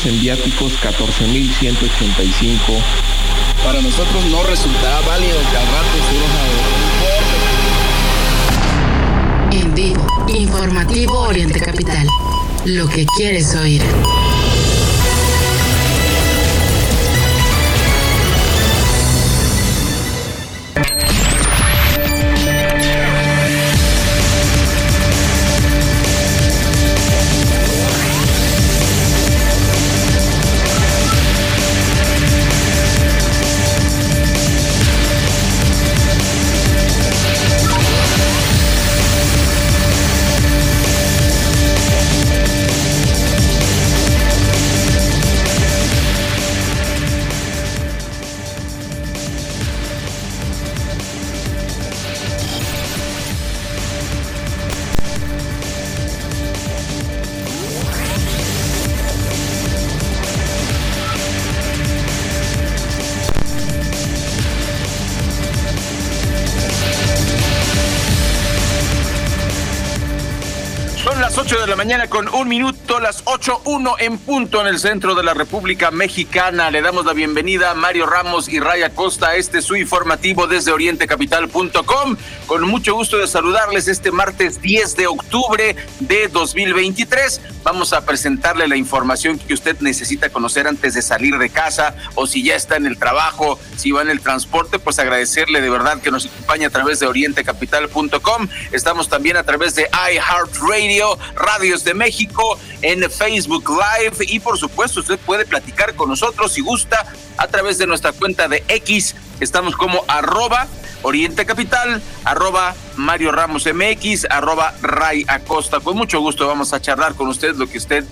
gastos en viáticos 14.185. Para nosotros no resultará válido que al rato En vivo, informativo Oriente Capital. Lo que quieres oír. 8, 1 en punto en el centro de la República Mexicana. Le damos la bienvenida a Mario Ramos y Raya Costa a este su informativo desde orientecapital.com. Con mucho gusto de saludarles este martes 10 de octubre de 2023. Vamos a presentarle la información que usted necesita conocer antes de salir de casa o si ya está en el trabajo, si va en el transporte, pues agradecerle de verdad que nos acompañe a través de orientecapital.com. Estamos también a través de iHeartRadio, Radios de México, en Facebook Live y por supuesto usted puede platicar con nosotros si gusta a través de nuestra cuenta de X. Estamos como arroba Oriente Capital, arroba Mario Ramos MX, arroba Ray Acosta. Con mucho gusto vamos a charlar con usted lo que usted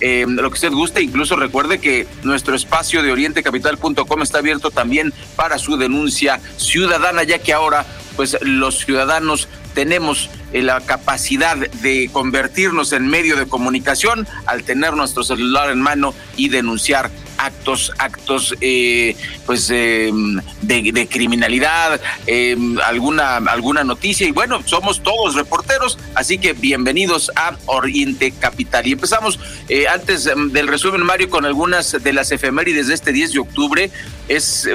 eh, lo que usted guste. Incluso recuerde que nuestro espacio de orientecapital.com está abierto también para su denuncia ciudadana, ya que ahora pues los ciudadanos tenemos eh, la capacidad de convertirnos en medio de comunicación al tener nuestro celular en mano y denunciar actos, actos eh, pues eh, de, criminalidad, alguna, alguna noticia y bueno, somos todos reporteros, así que bienvenidos a Oriente Capital. Y empezamos antes del resumen, Mario, con algunas de las efemérides de este 10 de octubre. Es,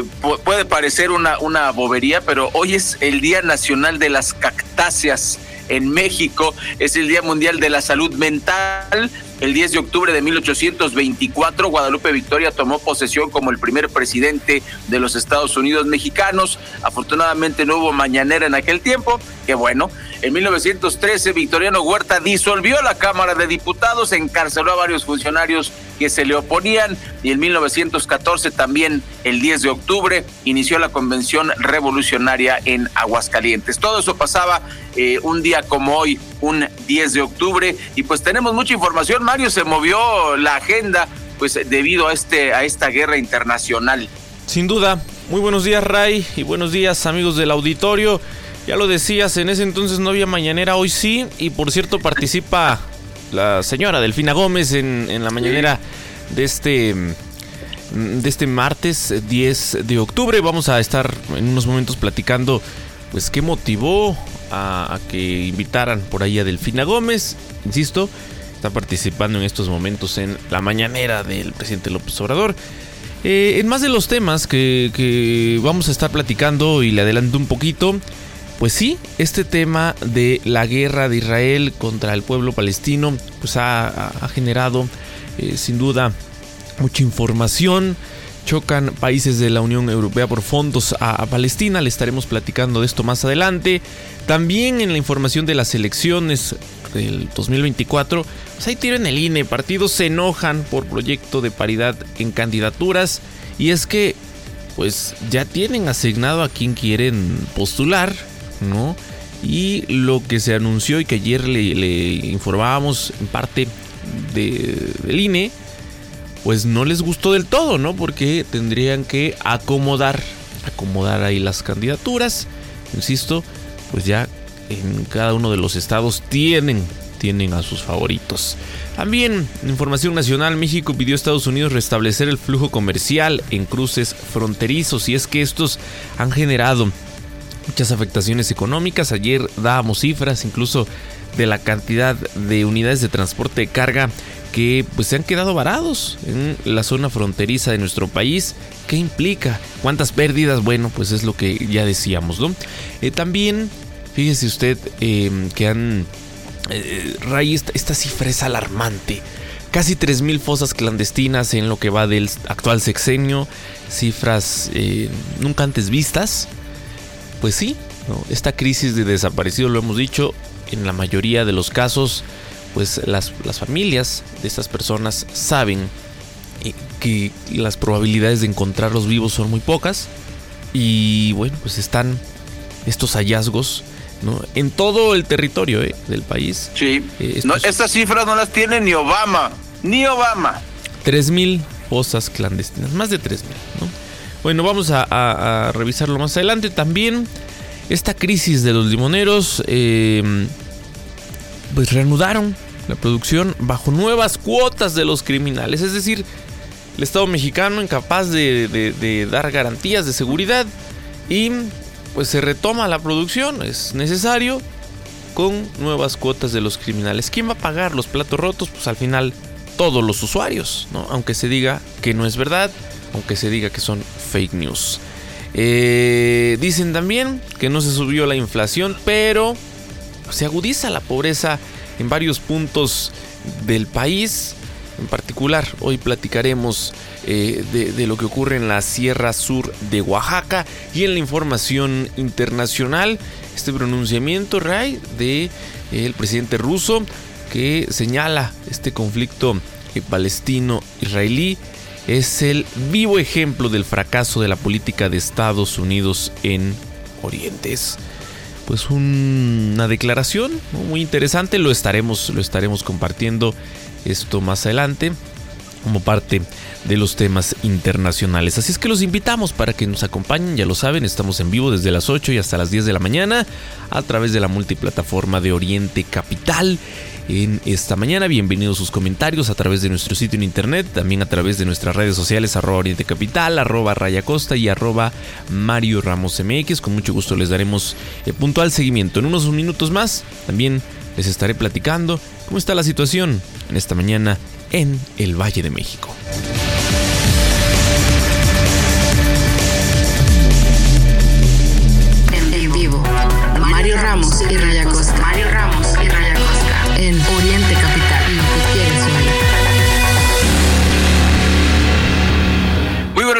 puede parecer una, una bobería, pero hoy es el Día Nacional de las Cactáceas en México. Es el Día Mundial de la Salud Mental. El 10 de octubre de 1824, Guadalupe Victoria tomó posesión como el primer presidente de los Estados Unidos mexicanos. Afortunadamente no hubo mañanera en aquel tiempo. Qué bueno. En 1913, Victoriano Huerta disolvió la Cámara de Diputados, encarceló a varios funcionarios que se le oponían y en 1914 también el 10 de octubre inició la Convención Revolucionaria en Aguascalientes. Todo eso pasaba eh, un día como hoy, un 10 de octubre y pues tenemos mucha información. Mario se movió la agenda pues debido a este a esta guerra internacional. Sin duda. Muy buenos días Ray y buenos días amigos del auditorio. Ya lo decías, en ese entonces no había mañanera, hoy sí. Y por cierto, participa la señora Delfina Gómez en, la mañanera de este de este martes 10 de octubre. Vamos a estar en unos momentos platicando pues qué motivó a, que invitaran por ahí a Delfina Gómez. Insisto, está participando en estos momentos en la mañanera del presidente López Obrador. Eh, en más de los temas que, que, vamos a estar platicando y le adelanto un poquito, pues sí, este tema de la guerra de Israel contra el pueblo palestino, pues ha, generado eh, sin duda mucha información. Chocan países de la Unión Europea por fondos a, Palestina, le estaremos platicando de esto más adelante. También en la información de las elecciones del 2024, pues ahí tienen el INE, partidos se enojan por proyecto de paridad en candidaturas y es que pues ya tienen asignado a quien quieren postular ¿no? Y lo que se anunció y que ayer le, informábamos en parte de, del INE, pues no les gustó del todo, ¿no? Porque tendrían que acomodar, acomodar ahí las candidaturas. Insisto, pues ya en cada uno de los estados tienen, tienen a sus favoritos. También, información nacional, México pidió a Estados Unidos restablecer el flujo comercial en cruces fronterizos y es que estos han generado muchas afectaciones económicas. Ayer dábamos cifras incluso de la cantidad de unidades de transporte de carga que pues se han quedado varados en la zona fronteriza de nuestro país. ¿Qué implica? ¿Cuántas pérdidas? Bueno, pues es lo que ya decíamos, ¿no? Eh, también, fíjese usted em, que han... Eh, raíz, esta cifra es alarmante. Casi 3.000 fosas clandestinas en lo que va del actual sexenio. Cifras eh, nunca antes vistas. Pues sí, esta crisis de desaparecido, lo hemos dicho, en la mayoría de los casos pues las, familias de estas personas saben eh, que las probabilidades de encontrarlos vivos son muy pocas y bueno, pues están estos hallazgos ¿no? en todo el territorio eh, del país. Sí, eh, estas cifras no las tiene ni Obama, ni Obama. 3.000 fosas clandestinas, más de 3.000. ¿no? Bueno, vamos a, revisarlo más adelante. También esta crisis de los limoneros pues reanudaron la producción bajo nuevas cuotas de los criminales. Es decir, el Estado mexicano incapaz de, dar garantías de seguridad y pues se retoma la producción. Es necesario con nuevas cuotas de los criminales. ¿Quién va a pagar los platos rotos? Pues al final todos los usuarios, ¿no? Aunque se diga que no es verdad, aunque se diga que son fake news. Eh, dicen también que no se subió la inflación, pero se agudiza la pobreza en varios puntos del país. En particular, hoy platicaremos eh, de, lo que ocurre en la Sierra Sur de Oaxaca y en la información internacional, este pronunciamiento, Ray, de eh, el presidente ruso que señala este conflicto palestino-israelí es el vivo ejemplo del fracaso de la política de Estados Unidos en Orientes pues una declaración muy interesante. Lo estaremos, lo estaremos compartiendo esto más adelante como parte de los temas internacionales. Así es que los invitamos para que nos acompañen, ya lo saben, estamos en vivo desde las 8 y hasta las 10 de la mañana a través de la multiplataforma de Oriente Capital en esta mañana. Bienvenidos sus comentarios a través de nuestro sitio en internet, también a través de nuestras redes sociales, arroba Oriente Capital, arroba Raya Costa y arroba Mario Ramos MX. Con mucho gusto les daremos eh, puntual seguimiento. En unos minutos más también les estaré platicando cómo está la situación en esta mañana en el Valle de México. En vivo, Mario Ramos y Raya Costa.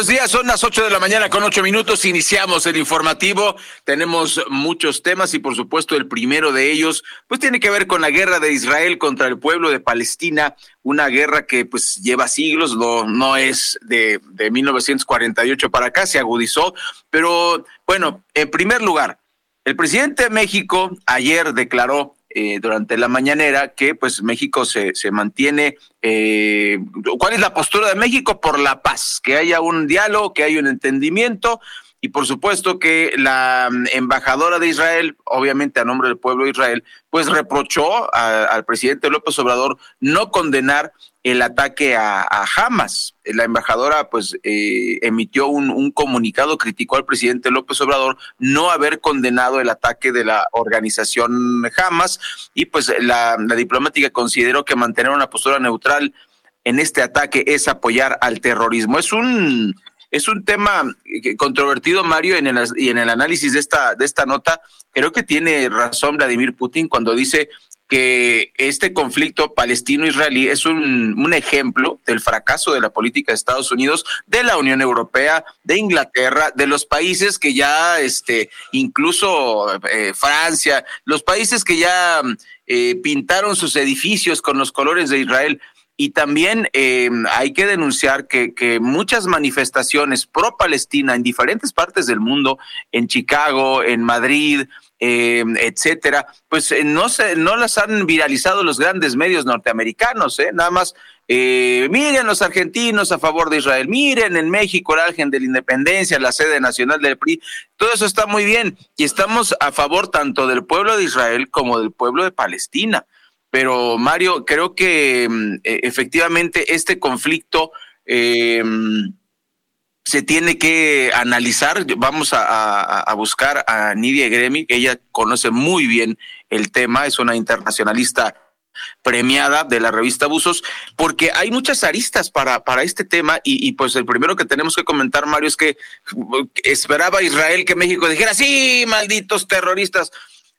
Buenos días, son las 8 de la mañana con 8 minutos. Iniciamos el informativo. Tenemos muchos temas y por supuesto el primero de ellos pues tiene que ver con la guerra de Israel contra el pueblo de Palestina, una guerra que pues lleva siglos, no, no es de, de 1948 para acá, se agudizó, pero bueno, en primer lugar, el presidente de México ayer declaró eh, durante la mañanera que pues México se, se mantiene. Eh, ¿Cuál es la postura de México por la paz? Que haya un diálogo, que haya un entendimiento y por supuesto que la mm, embajadora de Israel, obviamente a nombre del pueblo de Israel, pues reprochó al presidente López Obrador no condenar el ataque a, Hamas. La embajadora pues eh, emitió un, comunicado, criticó al presidente López Obrador no haber condenado el ataque de la organización Hamas y pues la, diplomática consideró que mantener una postura neutral en este ataque es apoyar al terrorismo. Es un es un tema controvertido, Mario, en el, y en el análisis de esta, de esta nota. Creo que tiene razón Vladimir Putin cuando dice que este conflicto palestino-israelí es un, ejemplo del fracaso de la política de Estados Unidos, de la Unión Europea, de Inglaterra, de los países que ya, este, incluso eh, Francia, los países que ya eh, pintaron sus edificios con los colores de Israel. Y también eh, hay que denunciar que, que, muchas manifestaciones pro Palestina en diferentes partes del mundo, en Chicago, en Madrid, eh, etcétera, pues eh, no se, no las han viralizado los grandes medios norteamericanos, ¿eh? nada más. Eh, miren los argentinos a favor de Israel, miren en México el Ángel de la Independencia, la sede nacional del PRI, todo eso está muy bien y estamos a favor tanto del pueblo de Israel como del pueblo de Palestina. Pero Mario, creo que mm, e, efectivamente este conflicto eh, se tiene que analizar. Vamos a, buscar a Nidia Gremi, ella conoce muy bien el tema, es una internacionalista premiada de la revista Abusos, porque hay muchas aristas para, para este tema y, y, pues el primero que tenemos que comentar, Mario, es que esperaba Israel que México dijera, sí, malditos terroristas.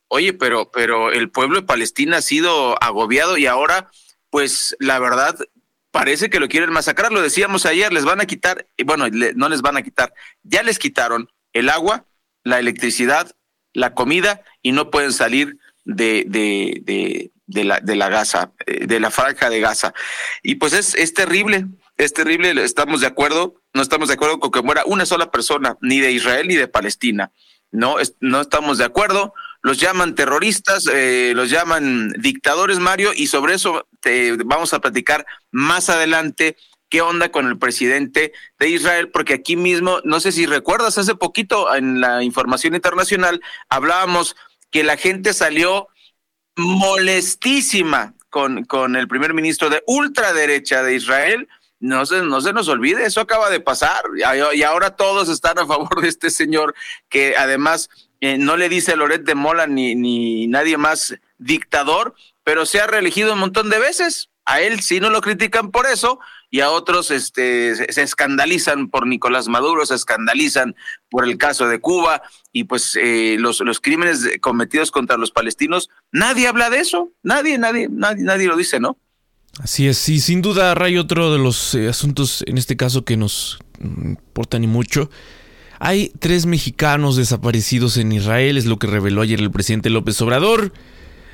Oye, pero, pero el pueblo de Palestina ha sido agobiado y ahora, pues la verdad, parece que lo quieren masacrar. Lo decíamos ayer, les van a quitar, bueno, no les van a quitar, ya les quitaron el agua, la electricidad, la comida y no pueden salir de, de, de, de la, de la Gaza, eh, de la franja de Gaza. Y pues es, es terrible, es terrible, estamos de acuerdo, no estamos de acuerdo con que muera una sola persona, ni de Israel ni de Palestina. No, no estamos de acuerdo, los llaman terroristas, eh, los llaman dictadores, Mario, y sobre eso vamos a platicar más adelante qué onda con el presidente de Israel, porque aquí mismo, no sé si recuerdas, hace poquito en la información internacional hablábamos que la gente salió molestísima con, con el primer ministro de ultraderecha de Israel. No se, no se nos olvide, eso acaba de pasar y ahora todos están a favor de este señor que además eh, no le dice Loret de Mola ni, ni nadie más dictador, pero se ha reelegido un montón de veces. A él sí no lo critican por eso, y a otros este, se, escandalizan por Nicolás Maduro, se escandalizan por el caso de Cuba y pues eh, los, los crímenes cometidos contra los palestinos, nadie habla de eso, nadie, nadie, nadie, nadie lo dice, ¿no? Así es, y sin duda, Ray, otro de los eh, asuntos en este caso que nos importan y mucho. Hay tres mexicanos desaparecidos en Israel, es lo que reveló ayer el presidente López Obrador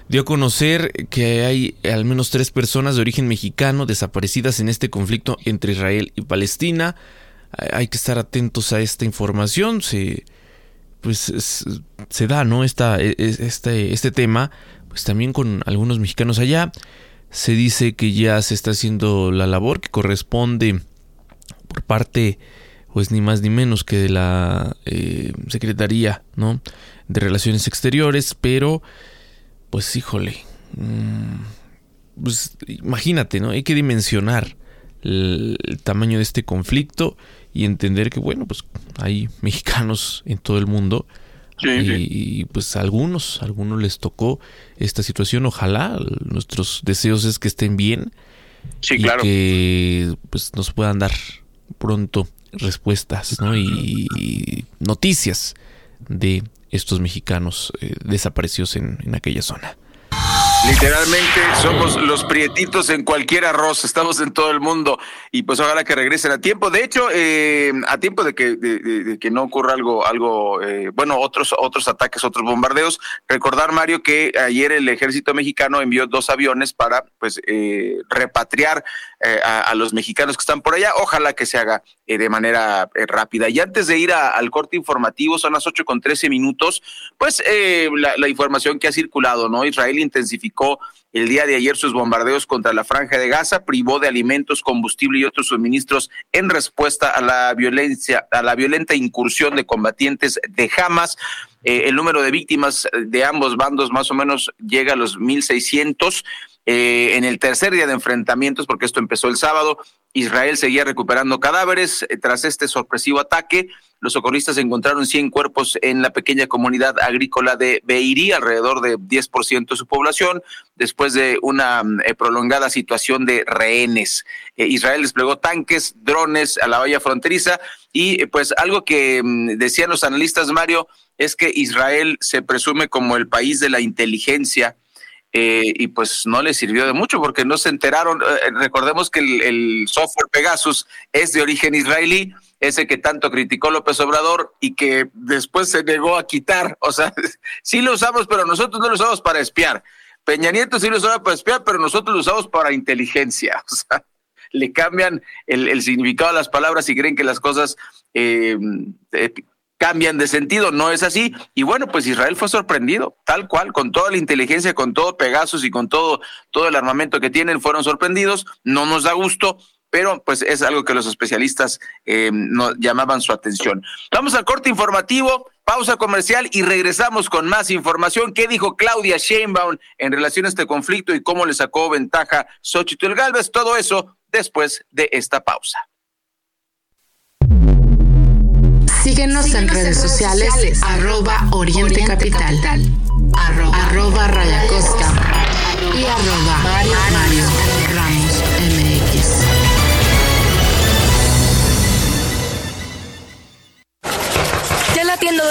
dio a conocer que hay al menos tres personas de origen mexicano desaparecidas en este conflicto entre Israel y Palestina. Hay que estar atentos a esta información. Se, pues se da, ¿no? Esta, e, e, este, este tema, pues también con algunos mexicanos allá. Se dice que ya se está haciendo la labor que corresponde por parte, pues ni más ni menos que de la eh, Secretaría, ¿no? De Relaciones Exteriores, pero pues híjole, mm, pues imagínate, ¿no? Hay que dimensionar el, tamaño de este conflicto y entender que, bueno, pues hay mexicanos en todo el mundo. y, pues a algunos, a algunos les tocó esta situación. Ojalá nuestros deseos es que estén bien. Sí, y claro. Que pues nos puedan dar pronto respuestas ¿no? y noticias de estos mexicanos eh, desaparecidos en, en aquella zona. Literalmente somos los prietitos en cualquier arroz, estamos en todo el mundo y pues ojalá que regresen a tiempo. De hecho, eh, a tiempo de que, de, que no ocurra algo, algo eh, bueno, otros, otros ataques, otros bombardeos. Recordar, Mario, que ayer el ejército mexicano envió dos aviones para pues eh, repatriar a, los mexicanos que están por allá. Ojalá que se haga de manera rápida. Y antes de ir al corte informativo, son las ocho con trece minutos, pues la, la información que ha circulado, ¿no? Israel intensificó el día de ayer sus bombardeos contra la franja de Gaza, privó de alimentos, combustible y otros suministros en respuesta a la violencia, a la violenta incursión de combatientes de Hamas. Eh, el número de víctimas de ambos bandos más o menos llega a los 1.600. Eh, en el tercer día de enfrentamientos, porque esto empezó el sábado, Israel seguía recuperando cadáveres eh, tras este sorpresivo ataque. Los socorristas encontraron 100 cuerpos en la pequeña comunidad agrícola de Beiri, alrededor de 10% de su población, después de una eh, prolongada situación de rehenes. Eh, Israel desplegó tanques, drones a la valla fronteriza y pues algo que mm, decían los analistas, Mario, es que Israel se presume como el país de la inteligencia. Eh, y pues no le sirvió de mucho porque no se enteraron. Eh, recordemos que el, software Pegasus es de origen israelí, ese que tanto criticó López Obrador y que después se negó a quitar. O sea, sí lo usamos, pero nosotros no lo usamos para espiar. Peña Nieto sí lo usaba para espiar, pero nosotros lo usamos para inteligencia. O sea, le cambian el, significado a las palabras y creen que las cosas eh, eh, cambian de sentido, no es así. Y bueno, pues Israel fue sorprendido, tal cual, con toda la inteligencia, con todo Pegasus y con todo, todo el armamento que tienen, fueron sorprendidos. No nos da gusto, pero pues es algo que los especialistas eh, llamaban su atención. Vamos al corte informativo, pausa comercial y regresamos con más información. ¿Qué dijo Claudia Sheinbaum en relación a este conflicto y cómo le sacó ventaja Xochitl Galvez? Todo eso después de esta pausa. Síguenos en redes sociales, arroba Oriente Capital, arroba, arroba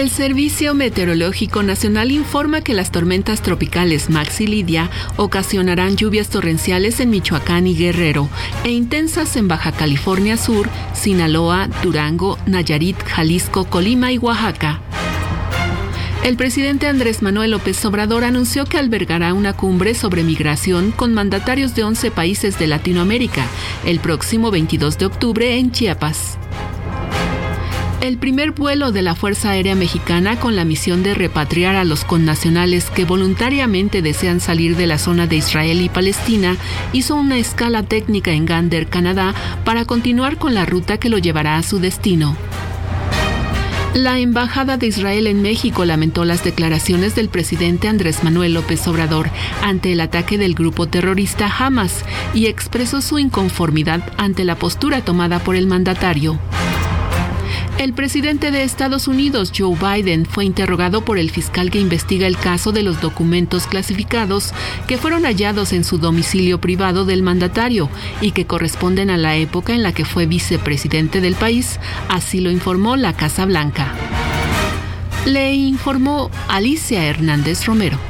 El Servicio Meteorológico Nacional informa que las tormentas tropicales Max y Lidia ocasionarán lluvias torrenciales en Michoacán y Guerrero e intensas en Baja California Sur, Sinaloa, Durango, Nayarit, Jalisco, Colima y Oaxaca. El presidente Andrés Manuel López Obrador anunció que albergará una cumbre sobre migración con mandatarios de 11 países de Latinoamérica el próximo 22 de octubre en Chiapas. El primer vuelo de la Fuerza Aérea Mexicana con la misión de repatriar a los connacionales que voluntariamente desean salir de la zona de Israel y Palestina hizo una escala técnica en Gander, Canadá, para continuar con la ruta que lo llevará a su destino. La Embajada de Israel en México lamentó las declaraciones del presidente Andrés Manuel López Obrador ante el ataque del grupo terrorista Hamas y expresó su inconformidad ante la postura tomada por el mandatario. El presidente de Estados Unidos, Joe Biden, fue interrogado por el fiscal que investiga el caso de los documentos clasificados que fueron hallados en su domicilio privado del mandatario y que corresponden a la época en la que fue vicepresidente del país, así lo informó la Casa Blanca. Le informó Alicia Hernández Romero.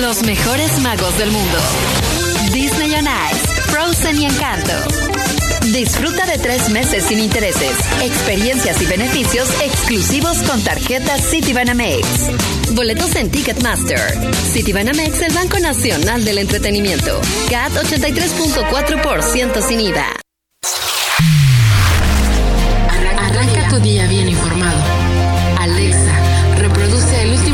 Los mejores magos del mundo. Disney on Ice, Frozen y Encanto. Disfruta de tres meses sin intereses, experiencias y beneficios exclusivos con tarjetas Citibanamex. Boletos en Ticketmaster. Citibanamex, el Banco Nacional del Entretenimiento. CAT 83.4% sin IVA. Arranca tu día bien informado. Alexa, reproduce el último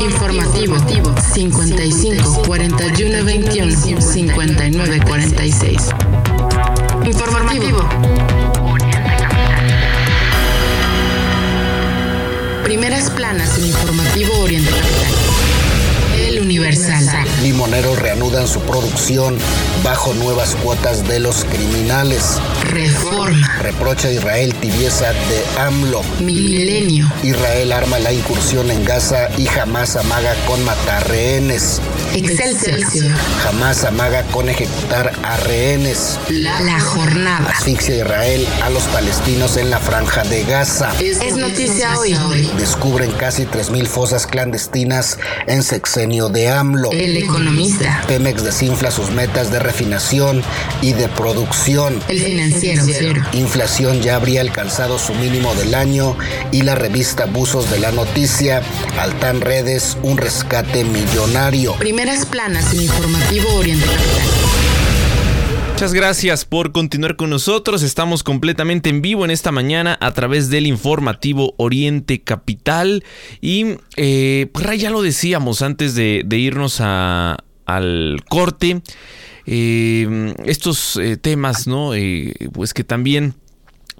Informativo 55 41 21 59 46. Informativo. Primeras planas en Informativo Oriente Capital. Universal. Limoneros reanudan su producción bajo nuevas cuotas de los criminales. Reforma. Reprocha a Israel tibieza de AMLO. Milenio. Israel arma la incursión en Gaza y jamás amaga con matar rehenes. Excelsior. Jamás amaga con ejecutar a rehenes. La, jornada. Asfixia Israel a los palestinos en la franja de Gaza. Es, noticia hoy. Descubren casi 3.000 fosas clandestinas en sexenio de AMLO. El economista. Pemex desinfla sus metas de refinación y de producción. El financiero. Inflación ya habría alcanzado su mínimo del año y la revista Buzos de la Noticia, Altan Redes, un rescate millonario. Primeras planas en informativo Oriente Capital. Muchas gracias por continuar con nosotros. Estamos completamente en vivo en esta mañana a través del informativo Oriente Capital. Y eh, pues ya lo decíamos antes de, irnos al corte. Eh, estos eh, temas, ¿no? pues que también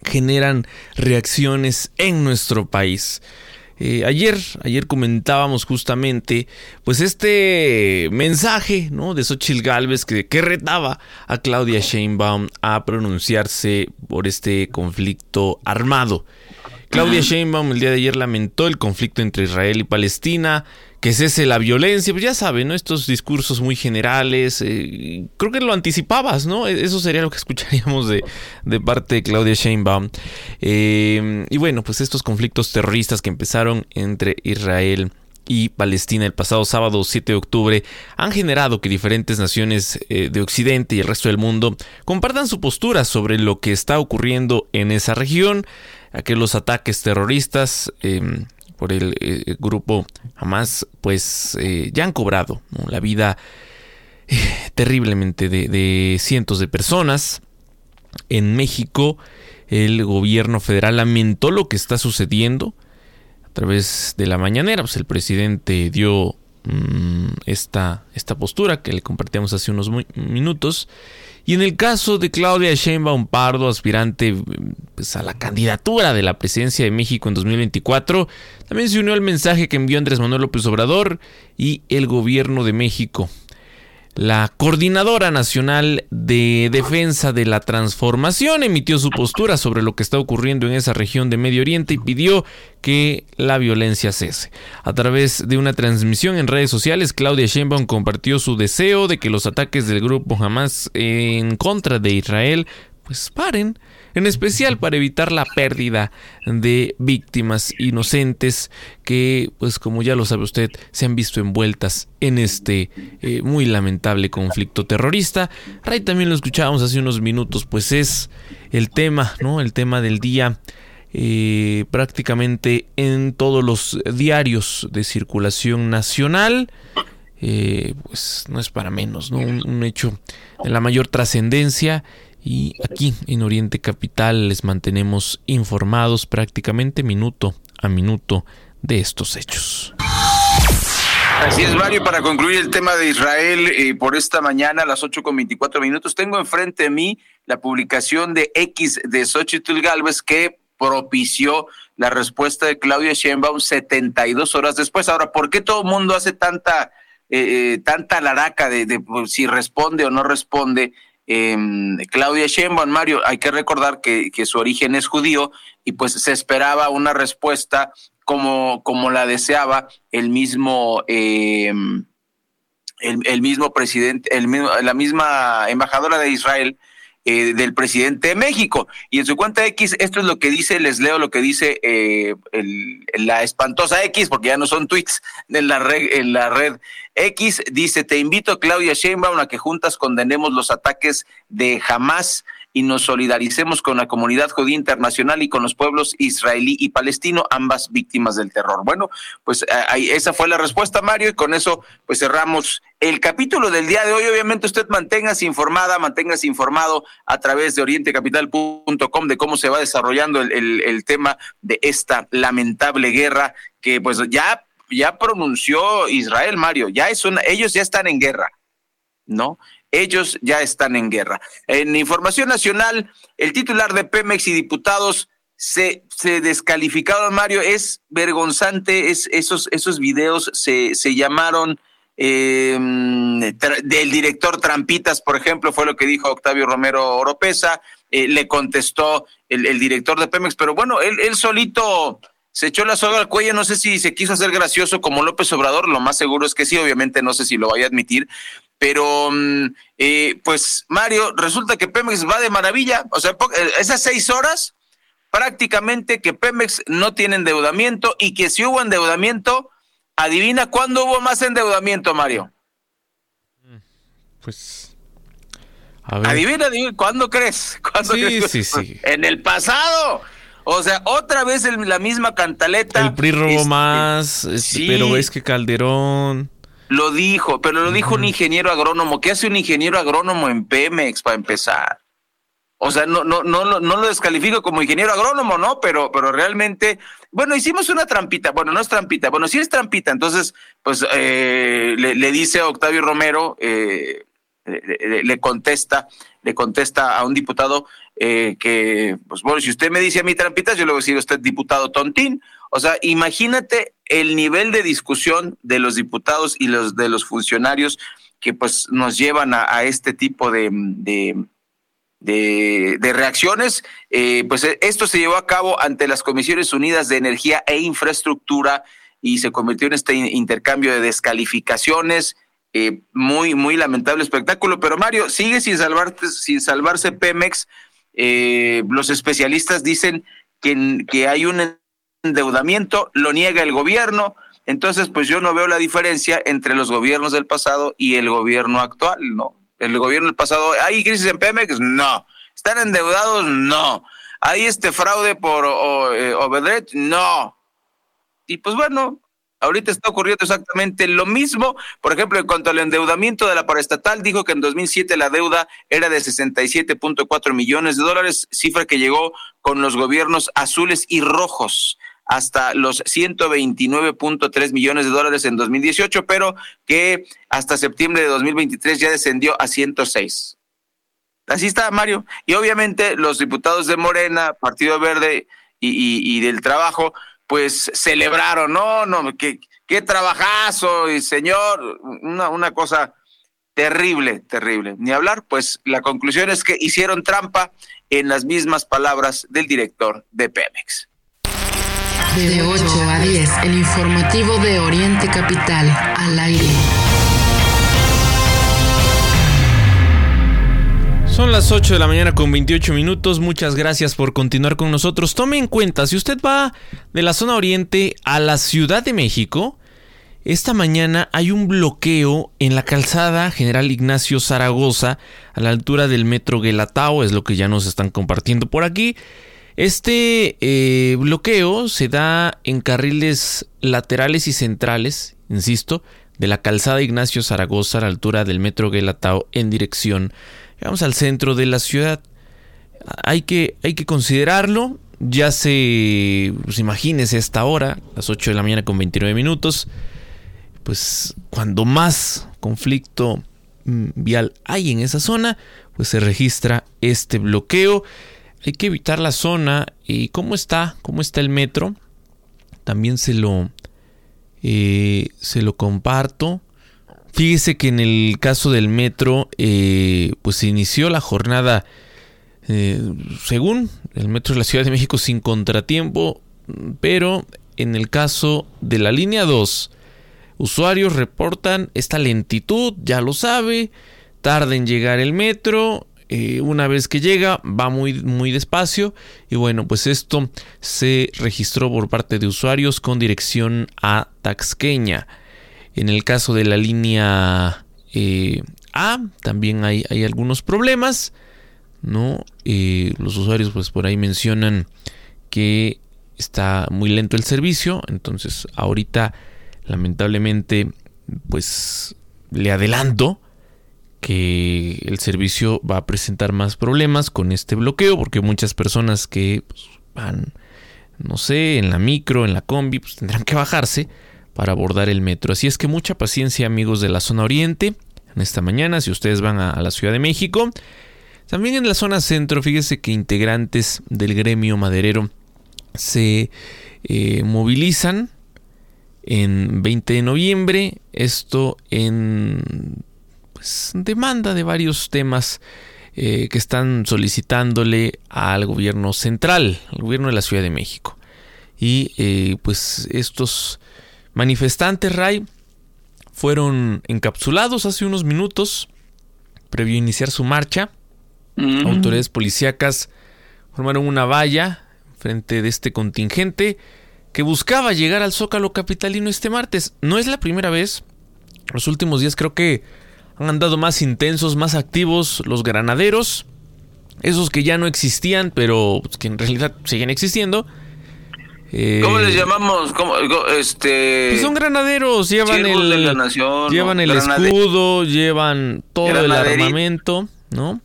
generan reacciones en nuestro país. Eh, ayer, ayer comentábamos justamente, pues este mensaje, ¿no? De Xochitl Galvez que, que retaba a Claudia Sheinbaum a pronunciarse por este conflicto armado. Claudia Sheinbaum el día de ayer lamentó el conflicto entre Israel y Palestina, que cese la violencia, pues ya saben, ¿no? Estos discursos muy generales, eh, creo que lo anticipabas, ¿no? E-, eso sería lo que escucharíamos de, parte de Claudia Sheinbaum. Eh, y bueno, pues estos conflictos terroristas que empezaron entre Israel y Palestina el pasado sábado 7 de octubre han generado que diferentes naciones eh, de Occidente y el resto del mundo compartan su postura sobre lo que está ocurriendo en esa región, aquellos ataques terroristas em, por el eh, grupo Hamas, pues eh, ya han cobrado la vida eh, terriblemente de, cientos de personas. En México, el gobierno federal lamentó lo que está sucediendo a través de la mañanera. Pues el presidente dio mm, esta, esta postura que le compartíamos hace unos minutos y en el caso de Claudia Sheinbaum Pardo, aspirante pues, a la candidatura de la presidencia de México en 2024, también se unió al mensaje que envió Andrés Manuel López Obrador y el gobierno de México. La Coordinadora Nacional de Defensa de la Transformación emitió su postura sobre lo que está ocurriendo en esa región de Medio Oriente y pidió que la violencia cese. A través de una transmisión en redes sociales, Claudia Sheinbaum compartió su deseo de que los ataques del grupo Hamas en contra de Israel pues paren en especial para evitar la pérdida de víctimas inocentes que, pues como ya lo sabe usted, se han visto envueltas en este eh, muy lamentable conflicto terrorista. Ray también lo escuchábamos hace unos minutos, pues es el tema, ¿no? El tema del día. Eh, prácticamente en todos los diarios de circulación nacional. Eh, pues no es para menos, ¿no? un hecho de la mayor trascendencia y aquí en Oriente Capital les mantenemos informados prácticamente minuto a minuto de estos hechos. Así es, Mario, para concluir el tema de Israel eh, por esta mañana a las 8 con 24 minutos, tengo enfrente de mí la publicación de X de Xochitl Galvez que propició la respuesta de Claudia Sheinbaum 72 horas después. Ahora, ¿por qué todo el mundo hace tanta, eh, eh, tanta laraca de, de pues, si responde o no responde? Eh, Claudia Sheinbaum, Mario, hay que recordar que, su origen es judío y pues se esperaba una respuesta como, como la deseaba el mismo, em, el, mismo presidente, el la misma embajadora de Israel, eh, del presidente de México. Y en su cuenta X, esto es lo que dice, les leo lo que dice eh, la espantosa X, porque ya no son tweets en la red, en la red X, dice, te invito Claudia Sheinbaum a que juntas condenemos los ataques de Hamas y nos solidaricemos con la comunidad judía internacional y con los pueblos israelí y palestino, ambas víctimas del terror. Bueno, pues eh, esa fue la respuesta, Mario, y con eso pues cerramos el capítulo del día de hoy. Obviamente usted manténgase informada, manténgase informado a través de orientecapital.com de cómo se va desarrollando el, el tema de esta lamentable guerra que pues ya, ya pronunció Israel, Mario, ya es una, ellos ya están en guerra, ¿no? Ellos ya están en guerra. En información nacional, el titular de Pemex y diputados se, se descalificaron, Mario, es vergonzante, es, esos, esos videos se, se llamaron em, del director Trampitas, por ejemplo, fue lo que dijo Octavio Romero Oropesa, eh, le contestó el, director de Pemex, pero bueno, él, él solito se echó la soga al cuello, no sé si se quiso hacer gracioso como López Obrador, lo más seguro es que sí, obviamente no sé si lo vaya a admitir, pero mm, eh, pues Mario, resulta que Pemex va de maravilla, o sea, eh, esas seis horas prácticamente que Pemex no tiene endeudamiento y que si hubo endeudamiento, adivina cuándo hubo más endeudamiento, Mario. Pues Adivina, adivina, ¿cuándo crees? ¿Cuándo sí, crees? sí, sí. En el pasado. O sea, otra vez la misma cantaleta. El PRI robó este, más, pero es que Calderón. Lo dijo, pero lo dijo un ingeniero agrónomo. ¿Qué hace un ingeniero agrónomo en Pemex para empezar? O sea, no, no, no, no lo descalifico como ingeniero agrónomo, ¿no? Pero, pero realmente, bueno, hicimos una trampita. Bueno, no es trampita. Bueno, sí es trampita. Entonces, pues eh, le, dice a Octavio Romero, eh, le, contesta, le contesta a un diputado eh, que, pues bueno, si usted me dice a mí trampitas, yo le voy a decir a usted diputado tontín. O sea, imagínate el nivel de discusión de los diputados y los de los funcionarios que pues nos llevan a, este tipo de, de, reacciones. Eh, pues esto se llevó a cabo ante las Comisiones Unidas de Energía e Infraestructura y se convirtió en este intercambio de descalificaciones, eh, muy, muy lamentable espectáculo. Pero Mario, sigue sin, salvarte, sin salvarse Pemex. Eh, los especialistas dicen que, que hay un endeudamiento, lo niega el gobierno. Entonces, pues yo no veo la diferencia entre los gobiernos del pasado y el gobierno actual, ¿no? El gobierno del pasado, ¿hay crisis en Pemex? No. ¿Están endeudados? No. ¿Hay este fraude por eh, Obedret? No. Y pues bueno, Ahorita está ocurriendo exactamente lo mismo. Por ejemplo, en cuanto al endeudamiento de la paraestatal, dijo que en 2007 la deuda era de 67.4 millones de dólares, cifra que llegó con los gobiernos azules y rojos hasta los 129.3 millones de dólares en 2018, pero que hasta septiembre de 2023 ya descendió a 106. Así está, Mario. Y obviamente los diputados de Morena, Partido Verde y, del Trabajo, pues celebraron, no, no, qué, qué trabajazo, y señor, una cosa terrible, terrible. Ni hablar, pues la conclusión es que hicieron trampa en las mismas palabras del director de Pemex. De 8 a 10, el informativo de Oriente Capital, al aire. Son las 8 de la mañana con 28 minutos. Muchas gracias por continuar con nosotros. Tome en cuenta, si usted va de la zona oriente a la Ciudad de México, esta mañana hay un bloqueo en la calzada General Ignacio Zaragoza a la altura del metro Guelatao, es lo que ya nos están compartiendo por aquí. Este eh, bloqueo se da en carriles laterales y centrales, insisto, de la calzada Ignacio Zaragoza a la altura del metro Guelatao en dirección Vamos al centro de la ciudad. Hay que, hay que considerarlo. Ya se, pues imagínese esta hora, las 8 de la mañana con 29 minutos. Pues cuando más conflicto mm, vial hay en esa zona, pues se registra este bloqueo. Hay que evitar la zona. ¿Y cómo está? ¿Cómo está el metro? También se lo, eh, se lo comparto. Fíjese que en el caso del metro, eh, pues se inició la jornada, eh, según el metro de la Ciudad de México, sin contratiempo, pero en el caso de la línea 2, usuarios reportan esta lentitud, ya lo sabe, tarda en llegar el metro, eh, una vez que llega va muy, muy despacio y bueno, pues esto se registró por parte de usuarios con dirección a Taxqueña. En el caso de la línea eh, A también hay, hay, algunos problemas. ¿no? Eh, los usuarios pues por ahí mencionan que está muy lento el servicio. Entonces ahorita lamentablemente pues le adelanto que el servicio va a presentar más problemas con este bloqueo porque muchas personas que pues, van no sé en la micro en la combi pues tendrán que bajarse para abordar el metro. Así es que mucha paciencia amigos de la zona oriente en esta mañana si ustedes van a, la Ciudad de México. También en la zona centro, fíjese que integrantes del gremio maderero se eh, movilizan en 20 de noviembre. Esto en pues, demanda de varios temas eh, que están solicitándole al gobierno central, al gobierno de la Ciudad de México. Y eh, pues estos manifestantes, Ray, fueron encapsulados hace unos minutos, previo a iniciar su marcha. Mm. Autoridades policíacas formaron una valla frente de este contingente que buscaba llegar al Zócalo Capitalino este martes. No es la primera vez. Los últimos días creo que han andado más intensos, más activos los granaderos. Esos que ya no existían, pero que en realidad siguen existiendo. Eh, ¿Cómo les llamamos? ¿Cómo, este... Pues son granaderos, llevan el, de la nación, llevan el escudo, llevan todo el armamento, ¿no?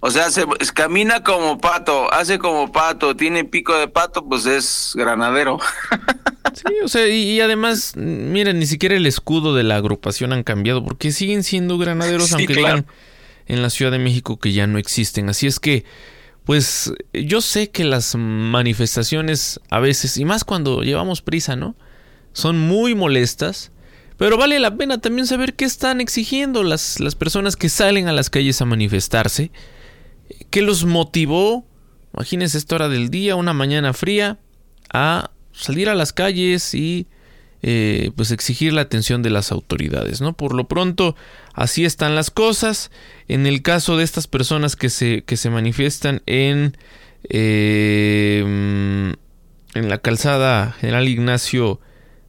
O sea, se, camina como pato, hace como pato, tiene pico de pato, pues es granadero. Sí, o sea, y, y además, miren, ni siquiera el escudo de la agrupación han cambiado, porque siguen siendo granaderos, Sí, aunque claro. digan en la Ciudad de México que ya no existen. Así es que, pues, yo sé que las manifestaciones a veces, y más cuando llevamos prisa, ¿no? Son muy molestas. Pero vale la pena también saber qué están exigiendo las, las personas que salen a las calles a manifestarse. ¿Qué los motivó? Imagínense esta hora del día, una mañana fría, a salir a las calles y eh, pues exigir la atención de las autoridades, ¿no? Por lo pronto, así están las cosas. En el caso de estas personas que se, que se manifiestan en, eh, en la calzada General Ignacio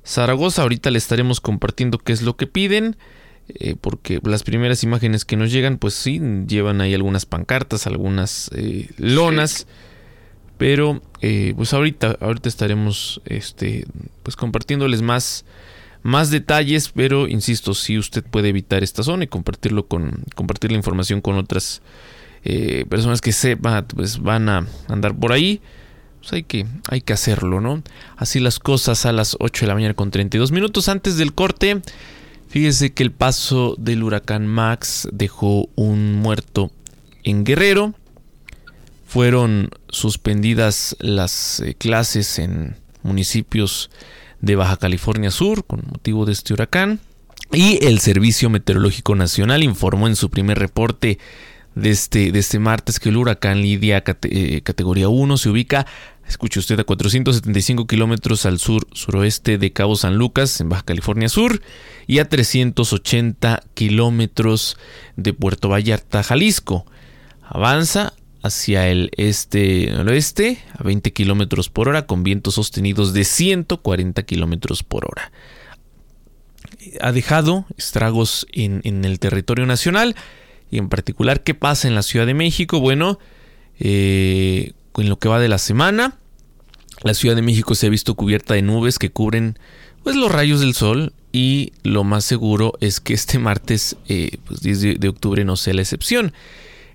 Zaragoza, ahorita le estaremos compartiendo qué es lo que piden. Eh, porque las primeras imágenes que nos llegan, pues sí, llevan ahí algunas pancartas, algunas eh, lonas. Pero eh, pues ahorita, ahorita estaremos este, pues compartiéndoles más, más detalles. Pero insisto, si usted puede evitar esta zona y compartirlo con, compartir la información con otras personas que sepan, pues van a andar por ahí. Pues hay que, hay que hacerlo, ¿no? Así las cosas a las 8 de la mañana con 32 minutos antes del corte. Fíjese que el paso del huracán Max dejó un muerto en Guerrero. Fueron suspendidas las eh, clases en municipios de Baja California Sur con motivo de este huracán. Y el Servicio Meteorológico Nacional informó en su primer reporte de este, de este martes que el huracán Lidia eh, categoría 1 se ubica, escuche usted, a 475 kilómetros al sur suroeste de Cabo San Lucas, en Baja California Sur, y a 380 kilómetros de Puerto Vallarta, Jalisco. Avanza hacia el este al oeste a 20 kilómetros por hora con vientos sostenidos de 140 kilómetros por hora. Ha dejado estragos en el territorio nacional y en particular qué pasa en la Ciudad de México. Bueno, eh, en lo que va de la semana, la Ciudad de México se ha visto cubierta de nubes que cubren pues los rayos del sol y lo más seguro es que este martes eh, pues 10 de, de octubre no sea la excepción.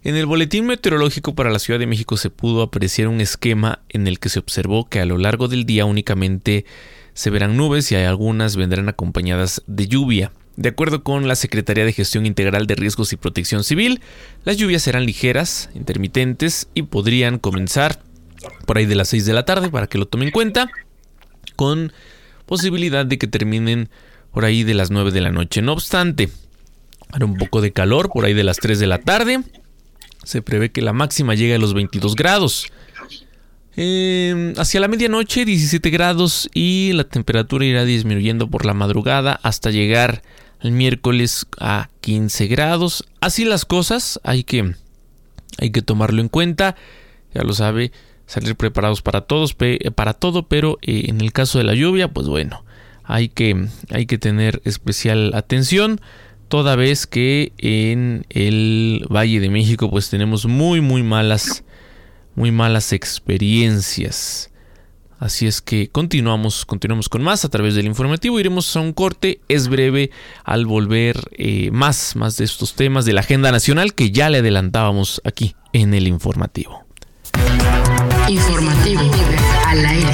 En el boletín meteorológico para la Ciudad de México se pudo apreciar un esquema en el que se observó que a lo largo del día únicamente se verán nubes y algunas vendrán acompañadas de lluvia. De acuerdo con la Secretaría de Gestión Integral de Riesgos y Protección Civil, las lluvias serán ligeras, intermitentes y podrían comenzar por ahí de las 6 de la tarde para que lo tomen en cuenta, con posibilidad de que terminen por ahí de las 9 de la noche. No obstante, hará un poco de calor por ahí de las 3 de la tarde. Se prevé que la máxima llegue a los 22 grados. Eh, hacia la medianoche 17 grados y la temperatura irá disminuyendo por la madrugada hasta llegar el miércoles a 15 grados. Así las cosas, hay que, hay que tomarlo en cuenta. Ya lo sabe, salir preparados para todos, para todo, pero eh, en el caso de la lluvia, pues bueno, hay que, hay que tener especial atención. Toda vez que en el Valle de México pues tenemos muy muy malas muy malas experiencias. Así es que continuamos, continuamos con más a través del informativo. Iremos a un corte, es breve al volver eh, más, más de estos temas de la agenda nacional que ya le adelantábamos aquí en el informativo. Informativo al aire.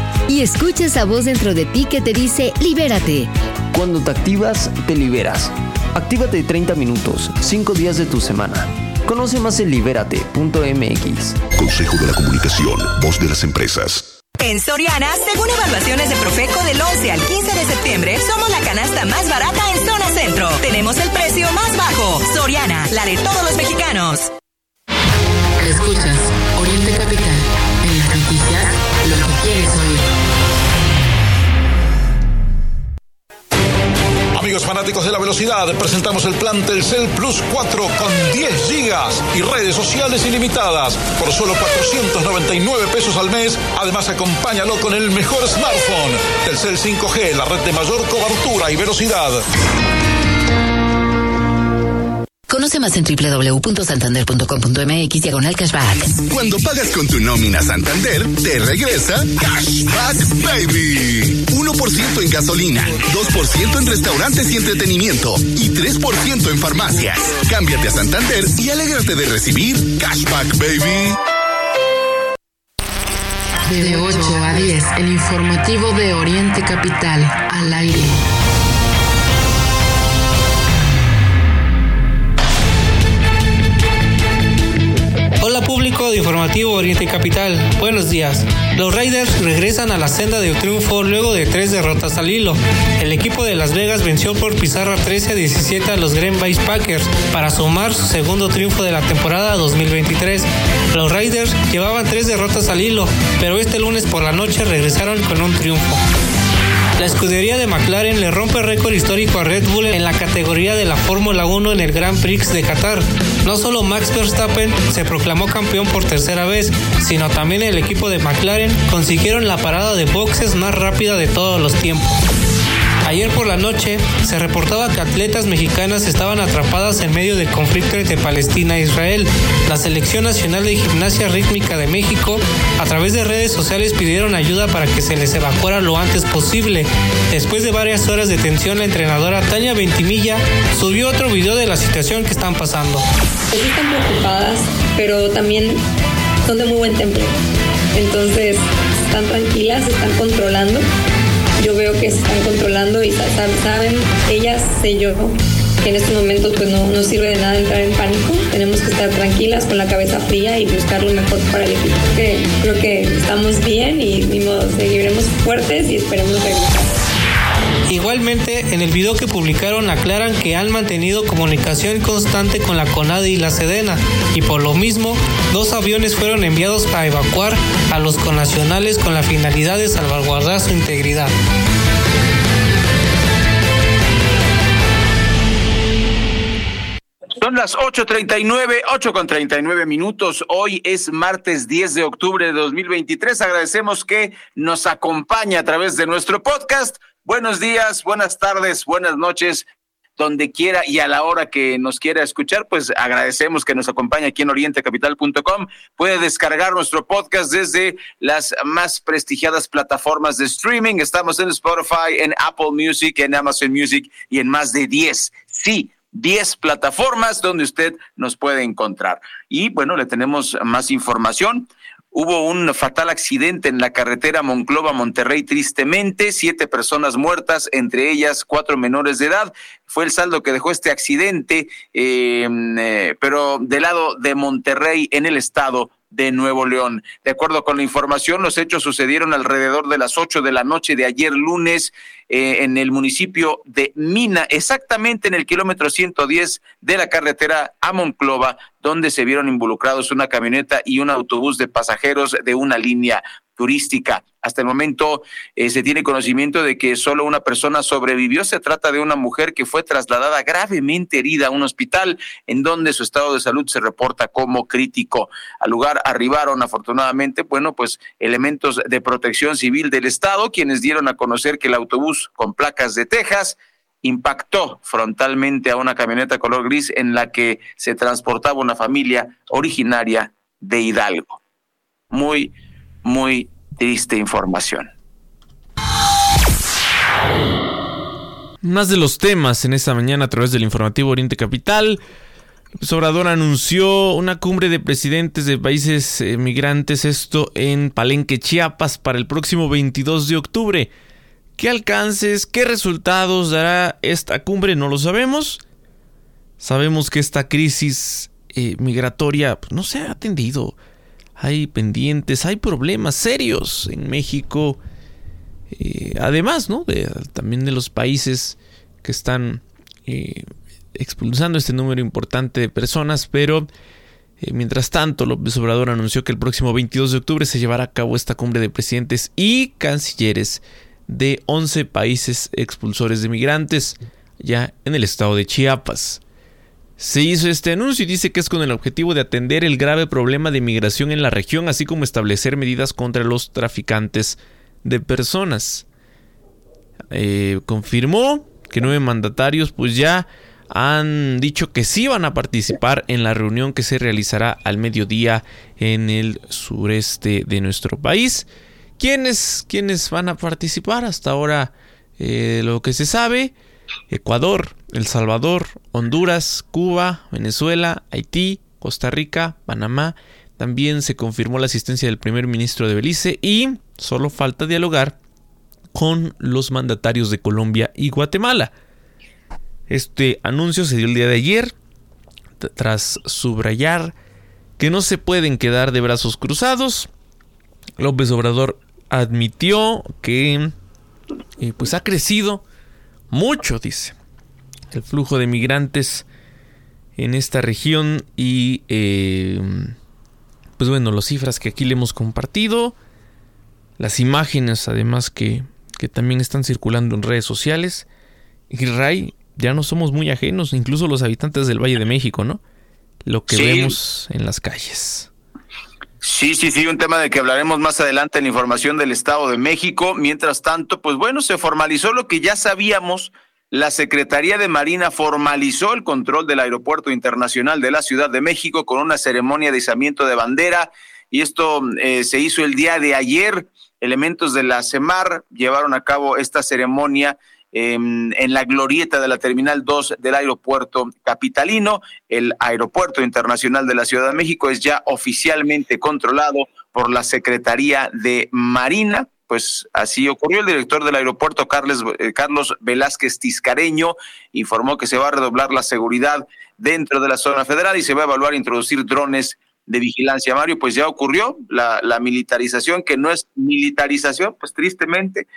Y escucha esa voz dentro de ti que te dice libérate. Cuando te activas, te liberas. Actívate 30 minutos, 5 días de tu semana. Conoce más en libérate.mx. Consejo de la Comunicación, voz de las empresas. En Soriana, según evaluaciones de Profeco del 11 al 15 de septiembre, somos la canasta más barata en zona centro. Tenemos el precio más bajo. Soriana, la de todos los mexicanos. Escuchas Oriente Capital. Amigos fanáticos de la velocidad, presentamos el plan Telcel Plus 4 con 10 gigas y redes sociales ilimitadas por solo 499 pesos al mes. Además, acompáñalo con el mejor smartphone. Telcel 5G, la red de mayor cobertura y velocidad. Conoce más en www.santander.com.mx diagonal cashback. Cuando pagas con tu nómina Santander, te regresa Cashback Baby. 1% en gasolina, 2% en restaurantes y entretenimiento y 3% en farmacias. Cámbiate a Santander y alégrate de recibir Cashback Baby. De 8 a 10, el informativo de Oriente Capital, al aire. Oriente Capital, buenos días. Los Raiders regresan a la senda de triunfo luego de tres derrotas al hilo. El equipo de Las Vegas venció por pizarra 13 a 17 a los Green Bay Packers para sumar su segundo triunfo de la temporada 2023. Los Raiders llevaban tres derrotas al hilo, pero este lunes por la noche regresaron con un triunfo. La escudería de McLaren le rompe récord histórico a Red Bull en la categoría de la Fórmula 1 en el Grand Prix de Qatar. No solo Max Verstappen se proclamó campeón por tercera vez, sino también el equipo de McLaren consiguieron la parada de boxes más rápida de todos los tiempos. Ayer por la noche se reportaba que atletas mexicanas estaban atrapadas en medio del conflicto entre Palestina e Israel. La Selección Nacional de Gimnasia Rítmica de México a través de redes sociales pidieron ayuda para que se les evacuara lo antes posible. Después de varias horas de tensión, la entrenadora Tania Ventimilla subió otro video de la situación que están pasando. Están preocupadas, pero también son de muy buen temple. Entonces, están tranquilas, están controlando yo veo que se están controlando y saben, ellas, sé yo, que en estos momentos pues no, no sirve de nada entrar en pánico. Tenemos que estar tranquilas, con la cabeza fría y buscar lo mejor para el equipo. Que, creo que estamos bien y, seguiremos fuertes y esperemos regresar. Igualmente, en el video que publicaron aclaran que han mantenido comunicación constante con la CONADE y la SEDENA y por lo mismo, dos aviones fueron enviados para evacuar a los connacionales con la finalidad de salvaguardar su integridad. Son las 8.39, 8 con 39 minutos. Hoy es martes 10 de octubre de 2023. Agradecemos que nos acompañe a través de nuestro podcast. Buenos días, buenas tardes, buenas noches, donde quiera y a la hora que nos quiera escuchar, pues agradecemos que nos acompañe aquí en orientecapital.com. Puede descargar nuestro podcast desde las más prestigiadas plataformas de streaming. Estamos en Spotify, en Apple Music, en Amazon Music y en más de 10. Sí 10 plataformas donde usted nos puede encontrar. Y bueno, le tenemos más información. Hubo un fatal accidente en la carretera Monclova-Monterrey, tristemente, siete personas muertas, entre ellas cuatro menores de edad. Fue el saldo que dejó este accidente, em, eh, pero del lado de Monterrey, en el estado de Nuevo León. De acuerdo con la información, los hechos sucedieron alrededor de las ocho de la noche de ayer lunes eh, en el municipio de Mina, exactamente en el kilómetro 110 de la carretera a Monclova, donde se vieron involucrados una camioneta y un autobús de pasajeros de una línea turística. Hasta el momento eh, se tiene conocimiento de que solo una persona sobrevivió. Se trata de una mujer que fue trasladada gravemente herida a un hospital en donde su estado de salud se reporta como crítico. Al lugar arribaron afortunadamente, bueno, pues elementos de protección civil del estado, quienes dieron a conocer que el autobús con placas de Texas impactó frontalmente a una camioneta color gris en la que se transportaba una familia originaria de Hidalgo. Muy muy triste información. Más de los temas en esta mañana a través del informativo Oriente Capital. Sobrador anunció una cumbre de presidentes de países migrantes, esto en Palenque, Chiapas, para el próximo 22 de octubre. ¿Qué alcances, qué resultados dará esta cumbre? No lo sabemos. Sabemos que esta crisis eh, migratoria pues, no se ha atendido hay pendientes, hay problemas serios en México. Eh, además, ¿no? También de los países que están eh, expulsando este número importante de personas, pero mientras tanto, López Obrador anunció que el próximo 22 de octubre se llevará a cabo esta cumbre de presidentes y cancilleres de 11 países expulsores de migrantes, ya en el estado de Chiapas. Se hizo este anuncio y dice que es con el objetivo de atender el grave problema de migración en la región, así como establecer medidas contra los traficantes de personas. Eh, confirmó que nueve mandatarios pues ya han dicho que sí van a participar en la reunión que se realizará al mediodía en el sureste de nuestro país. ¿Quiénes, quiénes van a participar? Hasta ahora eh, lo que se sabe Ecuador, El Salvador, Honduras, Cuba, Venezuela, Haití, Costa Rica, Panamá. También se confirmó la asistencia del primer ministro de Belice y solo falta dialogar con los mandatarios de Colombia y Guatemala. Este anuncio se dio el día de ayer tras subrayar que no se pueden quedar de brazos cruzados. López Obrador admitió que eh, pues ha crecido mucho, dice, el flujo de migrantes en esta región y eh, pues bueno, las cifras que aquí le hemos compartido, las imágenes además que, que también están circulando en redes sociales. Y Ray, ya no somos muy ajenos, incluso los habitantes del Valle de México, ¿no? Lo que vemos en las calles. Sí, sí, sí, un tema de que hablaremos más adelante en la información del Estado de México. Mientras tanto, pues bueno, se formalizó lo que ya sabíamos. La Secretaría de Marina formalizó el control del Aeropuerto Internacional de la Ciudad de México con una ceremonia de izamiento de bandera y esto eh, se hizo el día de ayer. Elementos de la CEMAR llevaron a cabo esta ceremonia en la glorieta de la Terminal 2 del aeropuerto capitalino. El Aeropuerto Internacional de la Ciudad de México es ya oficialmente controlado por la Secretaría de Marina. Pues así ocurrió. El director del aeropuerto, Carles, eh, Carlos Velázquez Tiscareño, informó que se va a redoblar la seguridad dentro de la zona federal y se va a evaluar introducir drones de vigilancia. Mario, pues ya ocurrió la, la militarización, que no es militarización, pues tristemente,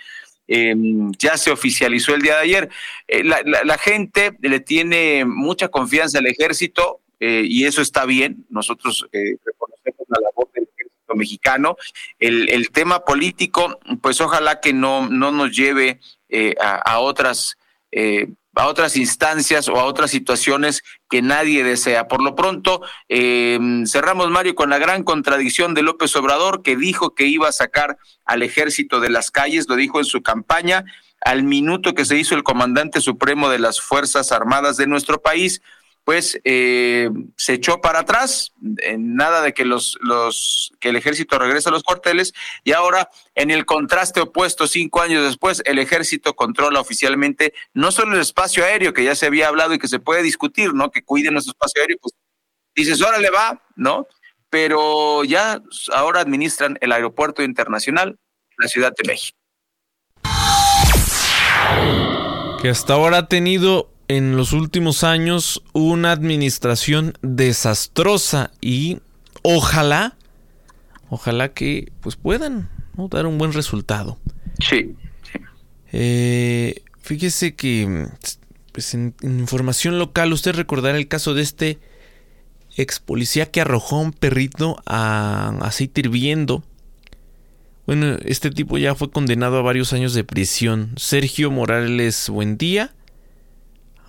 Em, ya se oficializó el día de ayer. Eh, la, gente le tiene mucha confianza al ejército eh, y eso está bien. Nosotros eh, reconocemos la labor del ejército mexicano. El, tema político, pues ojalá que no, no nos lleve a, a, otras a otras instancias o a otras situaciones que nadie desea. Por lo pronto, eh, cerramos, Mario, con la gran contradicción de López Obrador, que dijo que iba a sacar al ejército de las calles, lo dijo en su campaña, al minuto que se hizo el comandante supremo de las Fuerzas Armadas de nuestro país, pues eh, se echó para atrás, en nada de que los, los que el ejército regrese a los cuarteles y ahora en el contraste opuesto cinco años después el ejército controla oficialmente no solo el espacio aéreo que ya se había hablado y que se puede discutir, no que cuiden nuestro espacio aéreo, pues dices órale va, no, pero ya ahora administran el aeropuerto internacional, la Ciudad de México. Que hasta ahora ha tenido en los últimos años una administración desastrosa y ojalá, ojalá que pues puedan dar un buen resultado. Sí. Eh, fíjese que pues en, información local usted recordará el caso de este ex policía que arrojó a un perrito a aceite hirviendo. Bueno, este tipo ya fue condenado a varios años de prisión. Sergio Morales Buendía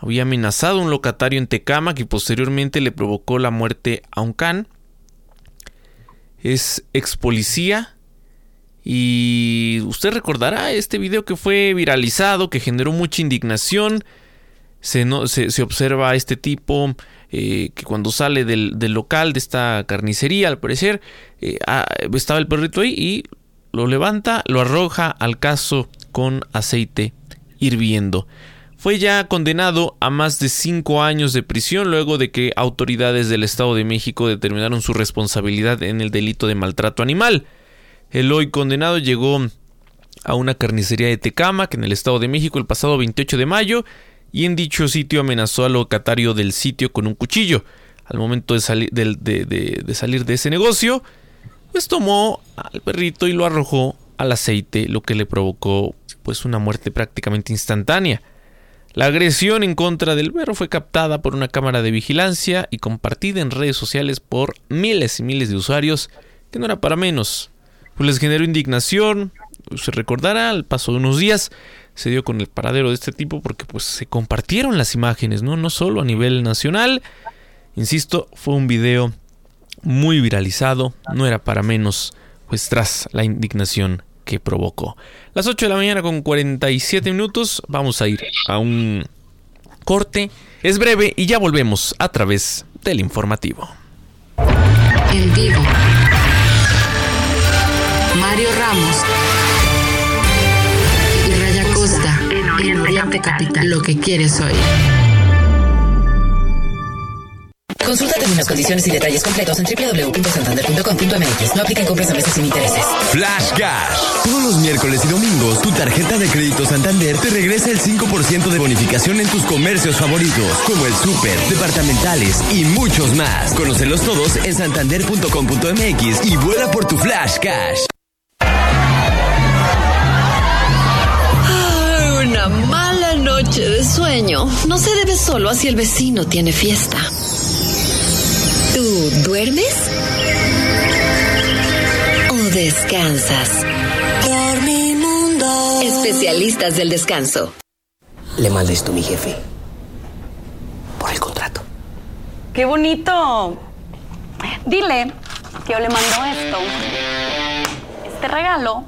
había amenazado a un locatario en Tecama que posteriormente le provocó la muerte a un can. Es ex policía. Y usted recordará este video que fue viralizado, que generó mucha indignación. Se, se, observa a este tipo eh, que cuando sale del, local de esta carnicería, al parecer, eh, ah, estaba el perrito ahí y lo levanta, lo arroja al caso con aceite hirviendo fue ya condenado a más de cinco años de prisión luego de que autoridades del Estado de México determinaron su responsabilidad en el delito de maltrato animal. El hoy condenado llegó a una carnicería de Tecama, que en el Estado de México, el pasado 28 de mayo, y en dicho sitio amenazó al locatario del sitio con un cuchillo. Al momento de, salir de ese negocio, pues tomó al perrito y lo arrojó al aceite, lo que le provocó pues una muerte prácticamente instantánea. La agresión en contra del perro fue captada por una cámara de vigilancia y compartida en redes sociales por miles y miles de usuarios, que no era para menos. Pues les generó indignación, se recordará, al paso de unos días se dio con el paradero de este tipo porque pues se compartieron las imágenes, ¿no? No solo a nivel nacional, insisto, fue un video muy viralizado, no era para menos, pues tras la indignación que provocó. Las 8 de la mañana con 47 minutos, vamos a ir a un corte. Es breve y ya volvemos a través del informativo. En vivo. Mario Ramos y Raya Costa en Oriente Capital. Lo que quieres oír. Consulta términos, condiciones y detalles completos en www.santander.com.mx. No apliquen compras a meses sin intereses. Flash Cash. Todos los miércoles y domingos, tu tarjeta de crédito Santander te regresa el 5% de bonificación en tus comercios favoritos, como el súper, departamentales y muchos más. Conócelos todos en santander.com.mx y vuela por tu Flash Cash. una mala noche de sueño no se debe solo a si el vecino tiene fiesta. ¿Tú duermes? ¿O descansas? Por mi mundo. Especialistas del descanso. Le manda esto a mi jefe. Por el contrato. ¡Qué bonito! Dile que yo le mando esto, este regalo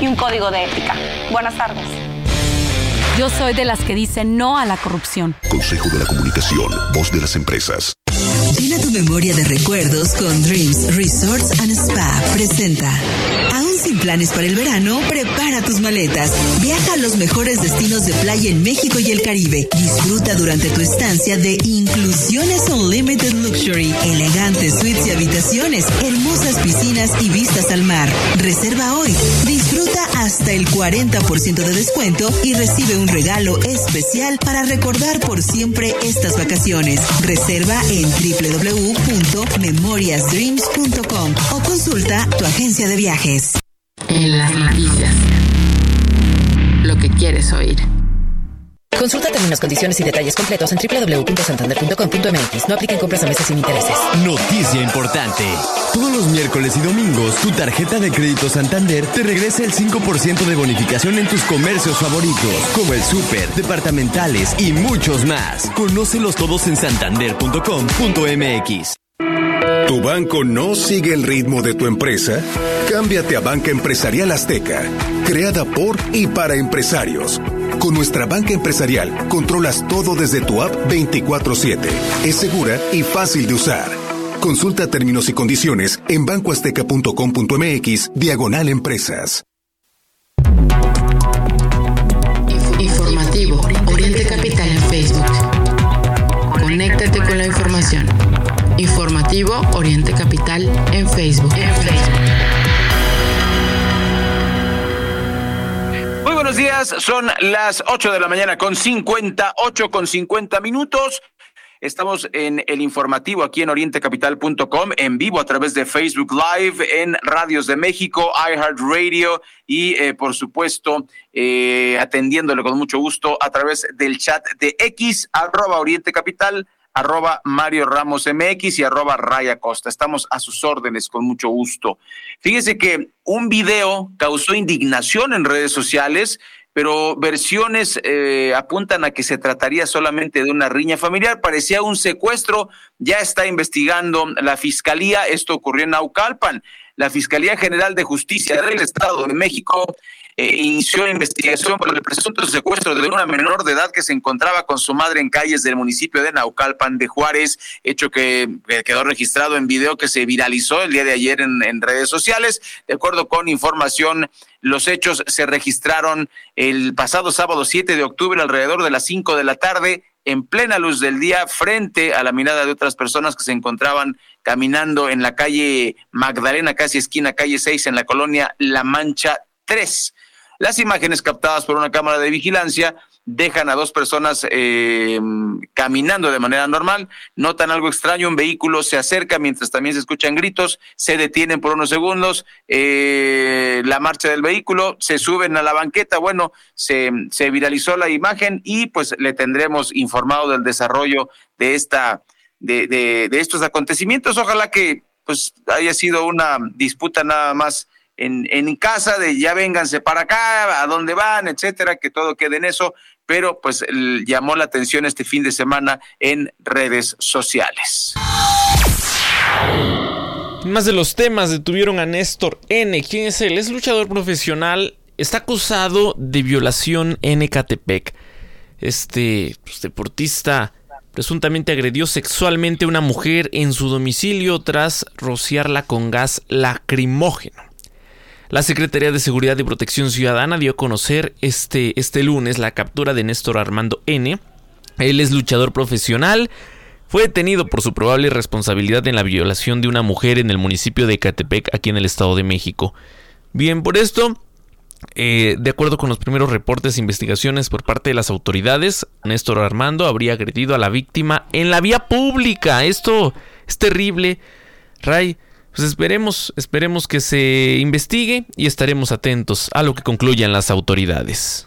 y un código de ética. Buenas tardes. Yo soy de las que dicen no a la corrupción. Consejo de la Comunicación, voz de las empresas. Llena tu memoria de recuerdos con Dreams Resorts and Spa. Presenta. Aún sin planes para el verano, prepara tus maletas. Viaja a los mejores destinos de playa en México y el Caribe. Disfruta durante tu estancia de Inclusiones Unlimited Luxury, elegantes suites y habitaciones, hermosas piscinas y vistas al mar. Reserva hoy. Hasta el 40% de descuento y recibe un regalo especial para recordar por siempre estas vacaciones. Reserva en www.memoriasdreams.com o consulta tu agencia de viajes. En las noticias. Lo que quieres oír. Consulta términos, condiciones y detalles completos en www.santander.com.mx. No apliquen compras a meses sin intereses. Noticia importante. Todos los miércoles y domingos, tu tarjeta de crédito Santander te regresa el 5% de bonificación en tus comercios favoritos, como el súper, departamentales y muchos más. Conócelos todos en santander.com.mx. ¿Tu banco no sigue el ritmo de tu empresa? Cámbiate a Banca Empresarial Azteca, creada por y para empresarios. Con nuestra banca empresarial controlas todo desde tu app 24/7. Es segura y fácil de usar. Consulta términos y condiciones en bancoazteca.com.mx diagonal empresas. Informativo Oriente Capital en Facebook. Conéctate con la información. Informativo Oriente Capital en Facebook. En Facebook. Días. Son las 8 de la mañana con 58 con 50 minutos. Estamos en el informativo aquí en orientecapital.com, en vivo a través de Facebook Live, en Radios de México, iHeartRadio y, eh, por supuesto, eh, atendiéndole con mucho gusto a través del chat de X, arroba Oriente Capital arroba Mario Ramos MX y arroba Raya Costa. Estamos a sus órdenes con mucho gusto. Fíjese que un video causó indignación en redes sociales, pero versiones eh, apuntan a que se trataría solamente de una riña familiar. Parecía un secuestro. Ya está investigando la fiscalía. Esto ocurrió en Naucalpan. La Fiscalía General de Justicia del Estado de México eh, inició investigación por el presunto secuestro de una menor de edad que se encontraba con su madre en calles del municipio de Naucalpan de Juárez, hecho que quedó registrado en video que se viralizó el día de ayer en, en redes sociales. De acuerdo con información, los hechos se registraron el pasado sábado 7 de octubre alrededor de las 5 de la tarde en plena luz del día frente a la mirada de otras personas que se encontraban caminando en la calle Magdalena, casi esquina calle 6 en la colonia La Mancha 3. Las imágenes captadas por una cámara de vigilancia dejan a dos personas eh, caminando de manera normal, notan algo extraño, un vehículo se acerca mientras también se escuchan gritos, se detienen por unos segundos, eh, la marcha del vehículo, se suben a la banqueta, bueno, se, se viralizó la imagen y pues le tendremos informado del desarrollo de esta, de, de, de estos acontecimientos. Ojalá que pues haya sido una disputa nada más en, casa de ya vénganse para acá, a dónde van, etcétera, que todo quede en eso, pero pues llamó la atención este fin de semana en redes sociales. Más de los temas detuvieron a Néstor N. ¿Quién es él? Es luchador profesional. Está acusado de violación en Ecatepec. Este pues, deportista presuntamente agredió sexualmente a una mujer en su domicilio tras rociarla con gas lacrimógeno. La Secretaría de Seguridad y Protección Ciudadana dio a conocer este, este lunes la captura de Néstor Armando N. Él es luchador profesional. Fue detenido por su probable responsabilidad en la violación de una mujer en el municipio de Catepec, aquí en el Estado de México. Bien, por esto, eh, de acuerdo con los primeros reportes e investigaciones por parte de las autoridades, Néstor Armando habría agredido a la víctima en la vía pública. Esto es terrible. Ray, pues esperemos, esperemos que se investigue y estaremos atentos a lo que concluyan las autoridades.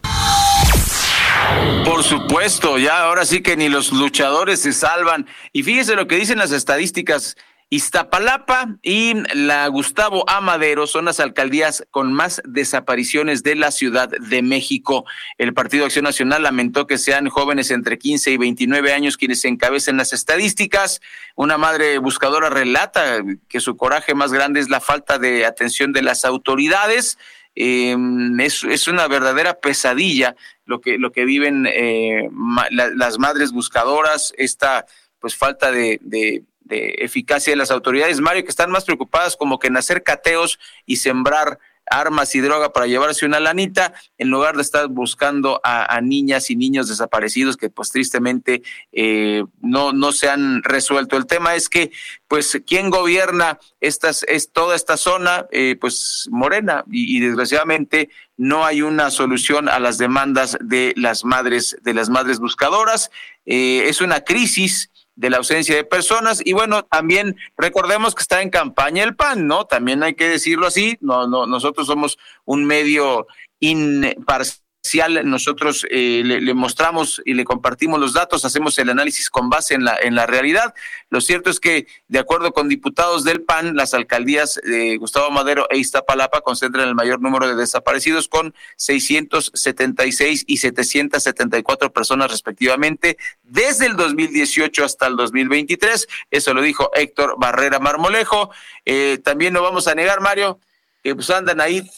Por supuesto, ya ahora sí que ni los luchadores se salvan. Y fíjese lo que dicen las estadísticas Iztapalapa y la Gustavo Amadero son las alcaldías con más desapariciones de la Ciudad de México. El Partido Acción Nacional lamentó que sean jóvenes entre 15 y 29 años quienes encabecen las estadísticas. Una madre buscadora relata que su coraje más grande es la falta de atención de las autoridades. Eh, es, una verdadera pesadilla lo que, lo que viven eh, las madres buscadoras, esta pues falta de, de de eficacia de las autoridades, Mario, que están más preocupadas como que en hacer cateos y sembrar armas y droga para llevarse una lanita, en lugar de estar buscando a, niñas y niños desaparecidos que pues tristemente eh, no, no se han resuelto. El tema es que pues quién gobierna estas, es toda esta zona, eh, pues Morena, y, y, desgraciadamente no hay una solución a las demandas de las madres, de las madres buscadoras. Eh, es una crisis de la ausencia de personas. Y bueno, también recordemos que está en campaña el PAN, ¿no? También hay que decirlo así, no, no, nosotros somos un medio imparcial nosotros eh, le, le, mostramos y le compartimos los datos, hacemos el análisis con base en la, en la realidad. Lo cierto es que, de acuerdo con diputados del PAN, las alcaldías de Gustavo Madero e Iztapalapa concentran el mayor número de desaparecidos con 676 y 774 personas respectivamente desde el 2018 hasta el 2023. Eso lo dijo Héctor Barrera Marmolejo. Eh, también no vamos a negar, Mario, que pues andan ahí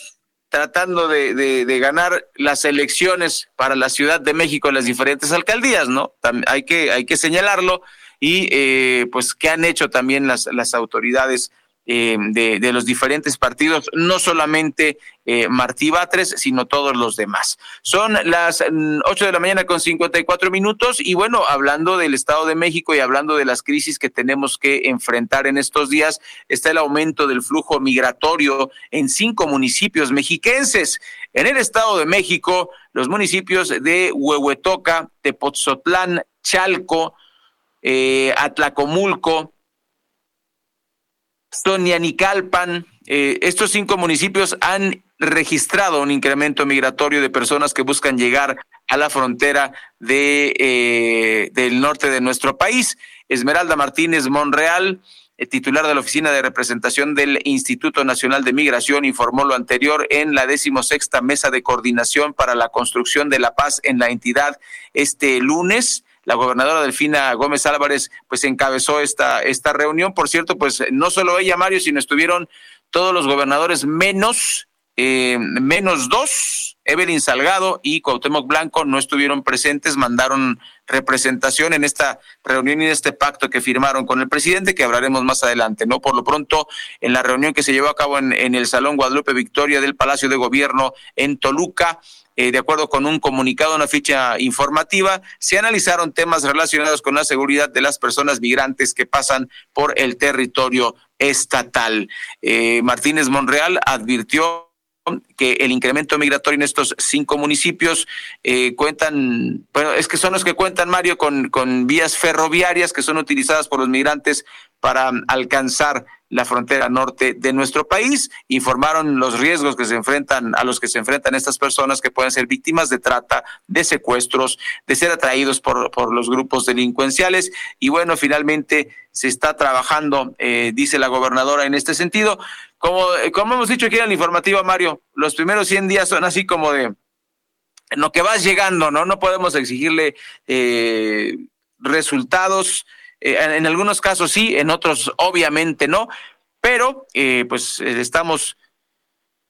tratando de, de, ganar las elecciones para la Ciudad de México en las diferentes alcaldías, ¿no? Hay que, hay que señalarlo y eh, pues qué han hecho también las, las autoridades eh, de, los diferentes partidos, no solamente eh, Martí Batres, sino todos los demás. Son las mm, ocho de la mañana con 54 minutos y bueno, hablando del Estado de México y hablando de las crisis que tenemos que enfrentar en estos días, está el aumento del flujo migratorio en cinco municipios mexiquenses. En el Estado de México, los municipios de Huehuetoca, Tepotzotlán, Chalco, eh, Atlacomulco, Sonianicalpan. Eh, estos cinco municipios han registrado un incremento migratorio de personas que buscan llegar a la frontera de, eh, del norte de nuestro país. Esmeralda Martínez Monreal, eh, titular de la Oficina de Representación del Instituto Nacional de Migración, informó lo anterior en la decimosexta Mesa de Coordinación para la Construcción de la Paz en la entidad este lunes. La gobernadora Delfina Gómez Álvarez pues encabezó esta, esta reunión. Por cierto, pues no solo ella, Mario, sino estuvieron todos los gobernadores menos eh, menos dos, Evelyn Salgado y Cuauhtémoc Blanco no estuvieron presentes, mandaron representación en esta reunión y en este pacto que firmaron con el presidente, que hablaremos más adelante, ¿no? Por lo pronto, en la reunión que se llevó a cabo en, en el Salón Guadalupe Victoria del Palacio de Gobierno en Toluca, eh, de acuerdo con un comunicado, una ficha informativa, se analizaron temas relacionados con la seguridad de las personas migrantes que pasan por el territorio estatal. Eh, Martínez Monreal advirtió que el incremento migratorio en estos cinco municipios eh, cuentan, bueno, es que son los que cuentan, Mario, con, con vías ferroviarias que son utilizadas por los migrantes para alcanzar la frontera norte de nuestro país. Informaron los riesgos que se enfrentan, a los que se enfrentan estas personas que pueden ser víctimas de trata, de secuestros, de ser atraídos por, por los grupos delincuenciales. Y bueno, finalmente se está trabajando, eh, dice la gobernadora, en este sentido. Como, como hemos dicho aquí en el informativo, Mario, los primeros 100 días son así como de en lo que vas llegando, ¿no? No podemos exigirle eh, resultados eh, en algunos casos sí, en otros obviamente no, pero eh, pues eh, estamos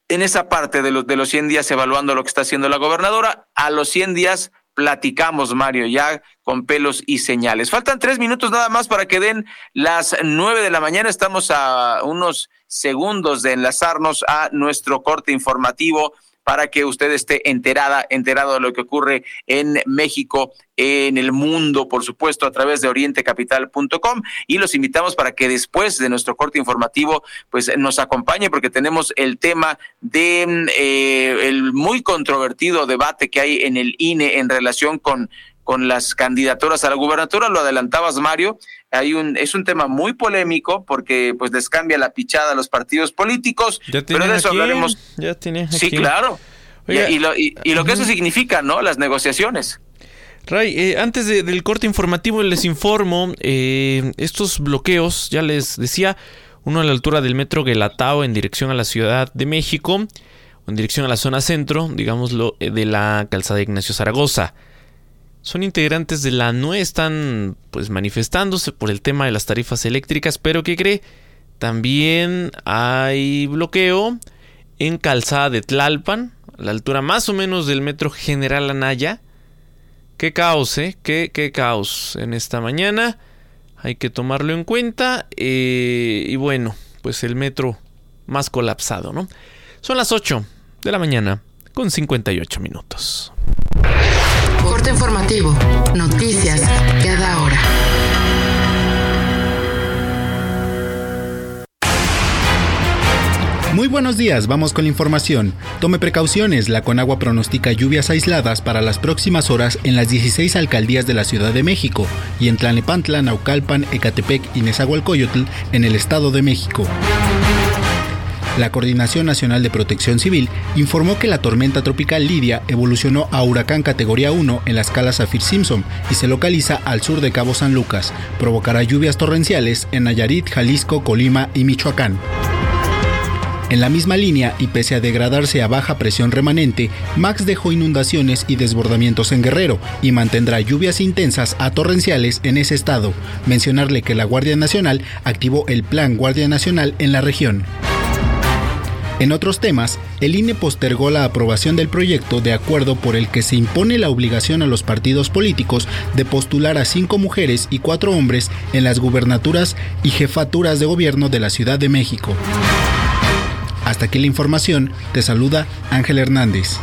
en esa parte de los, de los 100 días evaluando lo que está haciendo la gobernadora. A los 100 días platicamos, Mario, ya con pelos y señales. Faltan tres minutos nada más para que den las nueve de la mañana. Estamos a unos segundos de enlazarnos a nuestro corte informativo para que usted esté enterada, enterado de lo que ocurre en México, en el mundo, por supuesto, a través de orientecapital.com y los invitamos para que después de nuestro corte informativo, pues nos acompañe porque tenemos el tema de eh, el muy controvertido debate que hay en el INE en relación con con las candidaturas a la gubernatura, lo adelantabas Mario, hay un es un tema muy polémico porque pues les cambia la pichada a los partidos políticos, pero de eso hablaremos. Ya tiene Sí, claro. y, lo, y, lo que eso significa, ¿no? Las negociaciones. Ray, eh, antes del corte informativo les informo, eh, estos bloqueos, ya les decía, uno a la altura del metro Guelatao en dirección a la Ciudad de México, en dirección a la zona centro, digámoslo, eh, de la calzada Ignacio Zaragoza son integrantes de la NUE, están pues manifestándose por el tema de las tarifas eléctricas, pero ¿qué cree? También hay bloqueo en Calzada de Tlalpan, a la altura más o menos del metro General Anaya. Qué caos, ¿eh? Qué, qué caos en esta mañana. Hay que tomarlo en cuenta. Eh, y bueno, pues el metro más colapsado, ¿no? Son las 8 de la mañana con 58 minutos. Informativo. Noticias cada hora. Muy buenos días, vamos con la información. Tome precauciones, la Conagua pronostica lluvias aisladas para las próximas horas en las 16 alcaldías de la Ciudad de México y en Tlanepantla, Naucalpan, Ecatepec y Nezahualcóyotl en el Estado de México. La Coordinación Nacional de Protección Civil informó que la tormenta tropical Lidia evolucionó a huracán categoría 1 en la escala Saffir-Simpson y se localiza al sur de Cabo San Lucas. Provocará lluvias torrenciales en Nayarit, Jalisco, Colima y Michoacán. En la misma línea y pese a degradarse a baja presión remanente, Max dejó inundaciones y desbordamientos en Guerrero y mantendrá lluvias intensas a torrenciales en ese estado. Mencionarle que la Guardia Nacional activó el Plan Guardia Nacional en la región. En otros temas, el INE postergó la aprobación del proyecto de acuerdo por el que se impone la obligación a los partidos políticos de postular a cinco mujeres y cuatro hombres en las gubernaturas y jefaturas de gobierno de la Ciudad de México. Hasta aquí la información, te saluda Ángel Hernández.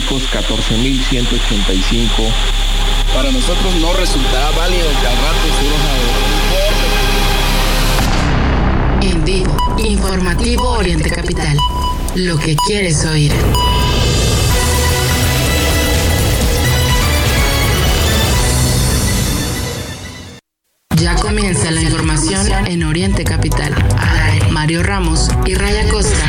Saltar en Veracruz. Pesos en viáticos 14.185 para nosotros no resultará válido que al rato estuvimos a En vivo, informativo Oriente Capital. Lo que quieres oír. Ya comienza la información en Oriente Capital. Mario Ramos y Raya Costa